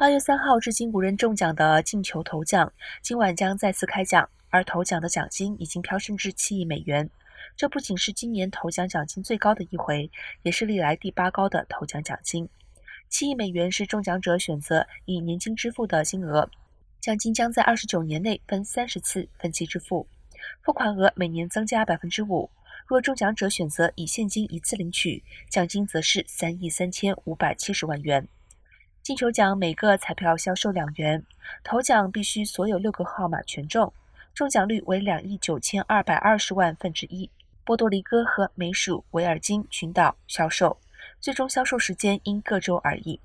八月三号至今无人中奖的进球头奖，今晚将再次开奖，而头奖的奖金已经飙升至七亿美元。这不仅是今年头奖奖金最高的一回，也是历来第八高的头奖奖金。七亿美元是中奖者选择以年金支付的金额，奖金将在二十九年内分三十次分期支付，付款额每年增加百分之五。若中奖者选择以现金一次领取，奖金则是三亿三千五百七十万元。进球奖每个彩票销售两元，头奖必须所有六个号码全中，中奖率为两亿九千二百二十万分之一。波多黎各和美属维尔京群岛销售，最终销售时间因各州而异。